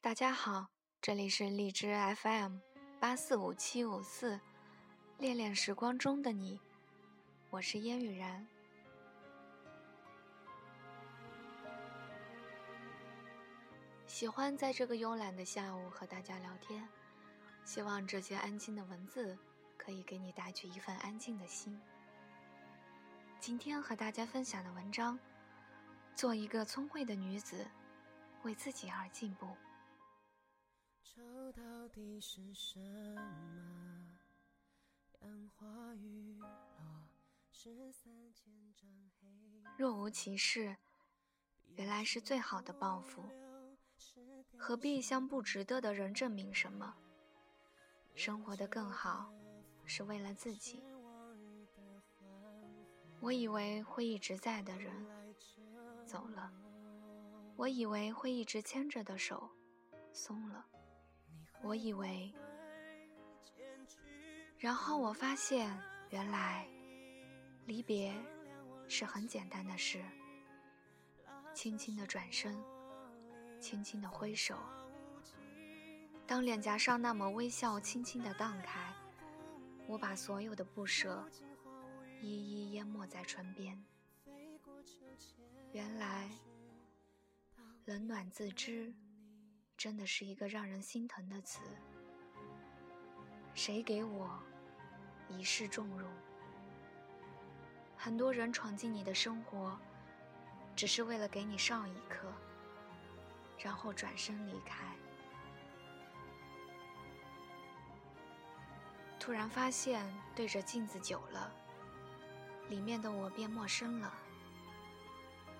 大家好，这里是荔枝 FM 八四五七五四，恋恋时光中的你，我是烟雨然。喜欢在这个慵懒的下午和大家聊天，希望这些安静的文字可以给你带去一份安静的心。今天和大家分享的文章：做一个聪慧的女子，为自己而进步。到底是什么？若无其事，原来是最好的报复。何必向不值得的人证明什么？生活的更好，是为了自己。我以为会一直在的人，走了；我以为会一直牵着的手，松了。我以为，然后我发现，原来离别是很简单的事。轻轻的转身，轻轻的挥手，当脸颊上那抹微笑轻轻的荡开，我把所有的不舍一一淹没在唇边。原来，冷暖自知。真的是一个让人心疼的词。谁给我一世重容？很多人闯进你的生活，只是为了给你上一课，然后转身离开。突然发现对着镜子久了，里面的我变陌生了。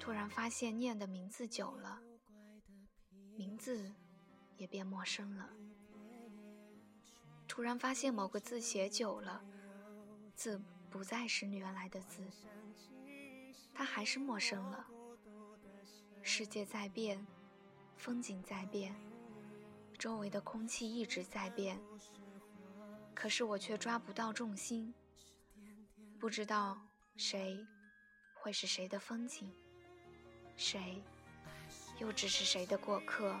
突然发现念的名字久了，名字。也变陌生了。突然发现某个字写久了，字不再是原来的字，它还是陌生了。世界在变，风景在变，周围的空气一直在变，可是我却抓不到重心，不知道谁会是谁的风景，谁又只是谁的过客。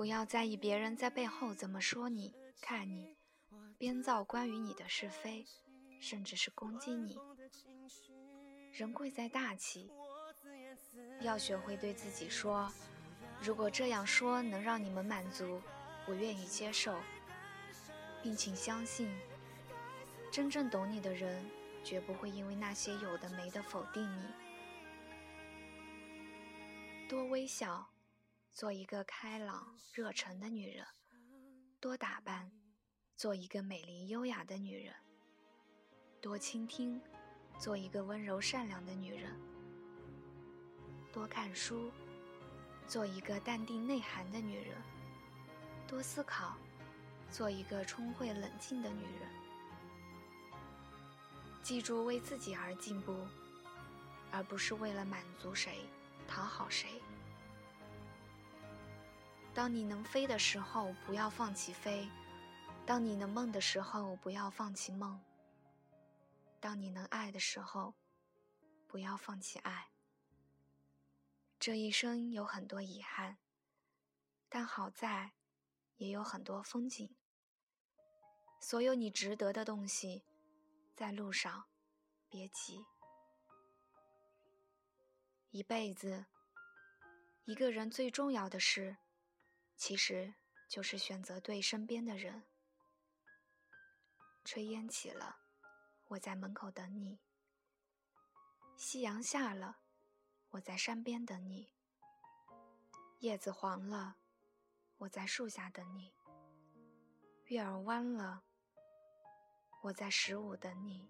不要在意别人在背后怎么说你、看你，编造关于你的是非，甚至是攻击你。人贵在大气，要学会对自己说：如果这样说能让你们满足，我愿意接受。并请相信，真正懂你的人，绝不会因为那些有的没的否定你。多微笑。做一个开朗热忱的女人，多打扮；做一个美丽优雅的女人，多倾听；做一个温柔善良的女人，多看书；做一个淡定内涵的女人，多思考；做一个聪慧冷静的女人。记住，为自己而进步，而不是为了满足谁、讨好谁。当你能飞的时候，不要放弃飞；当你能梦的时候，不要放弃梦；当你能爱的时候，不要放弃爱。这一生有很多遗憾，但好在也有很多风景。所有你值得的东西，在路上，别急。一辈子，一个人最重要的事。其实就是选择对身边的人。炊烟起了，我在门口等你；夕阳下了，我在山边等你；叶子黄了，我在树下等你；月儿弯了，我在十五等你；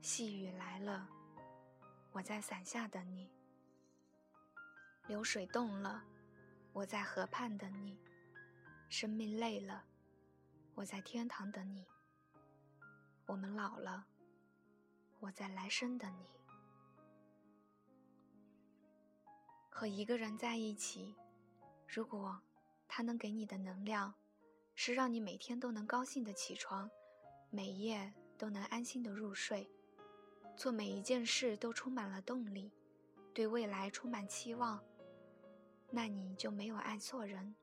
细雨来了，我在伞下等你；流水动了。我在河畔等你；生命累了，我在天堂等你；我们老了，我在来生等你。和一个人在一起，如果他能给你的能量是让你每天都能高兴的起床，每夜都能安心的入睡，做每一件事都充满了动力，对未来充满期望，那你就没有爱错人。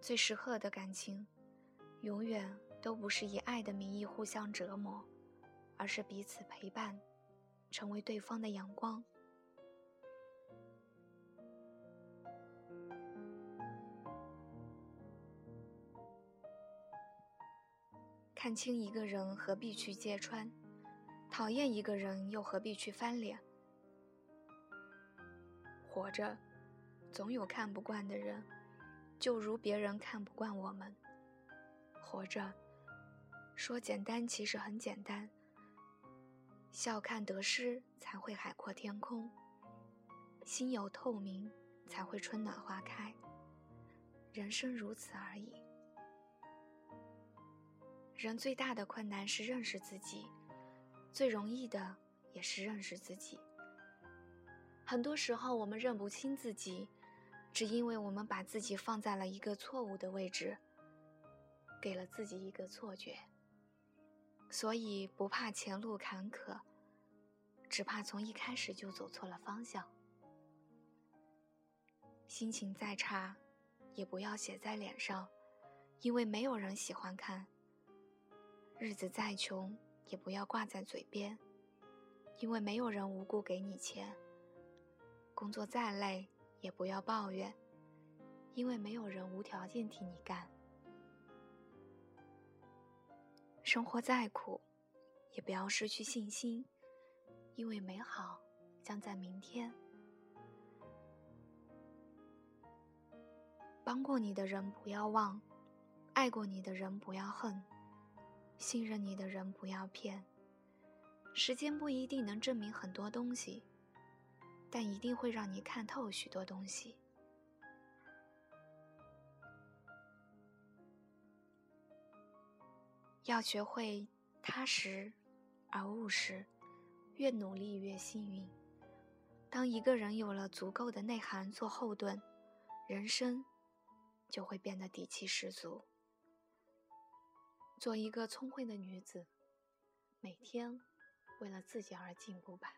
最适合的感情，永远都不是以爱的名义互相折磨，而是彼此陪伴，成为对方的阳光。看清一个人，何必去揭穿；讨厌一个人，又何必去翻脸？活着，总有看不惯的人，就如别人看不惯我们。活着，说简单，其实很简单。笑看得失，才会海阔天空；心有透明，才会春暖花开。人生如此而已。人最大的困难是认识自己，最容易的也是认识自己。很多时候，我们认不清自己，只因为我们把自己放在了一个错误的位置，给了自己一个错觉。所以，不怕前路坎坷，只怕从一开始就走错了方向。心情再差，也不要写在脸上，因为没有人喜欢看。日子再穷，也不要挂在嘴边，因为没有人无故给你钱；工作再累，也不要抱怨，因为没有人无条件替你干；生活再苦，也不要失去信心，因为美好将在明天。帮过你的人不要忘，爱过你的人不要恨。信任你的人不要骗。时间不一定能证明很多东西，但一定会让你看透许多东西。要学会踏实而务实，越努力越幸运。当一个人有了足够的内涵做后盾，人生就会变得底气十足。做一个聪慧的女子，每天为了自己而进步吧。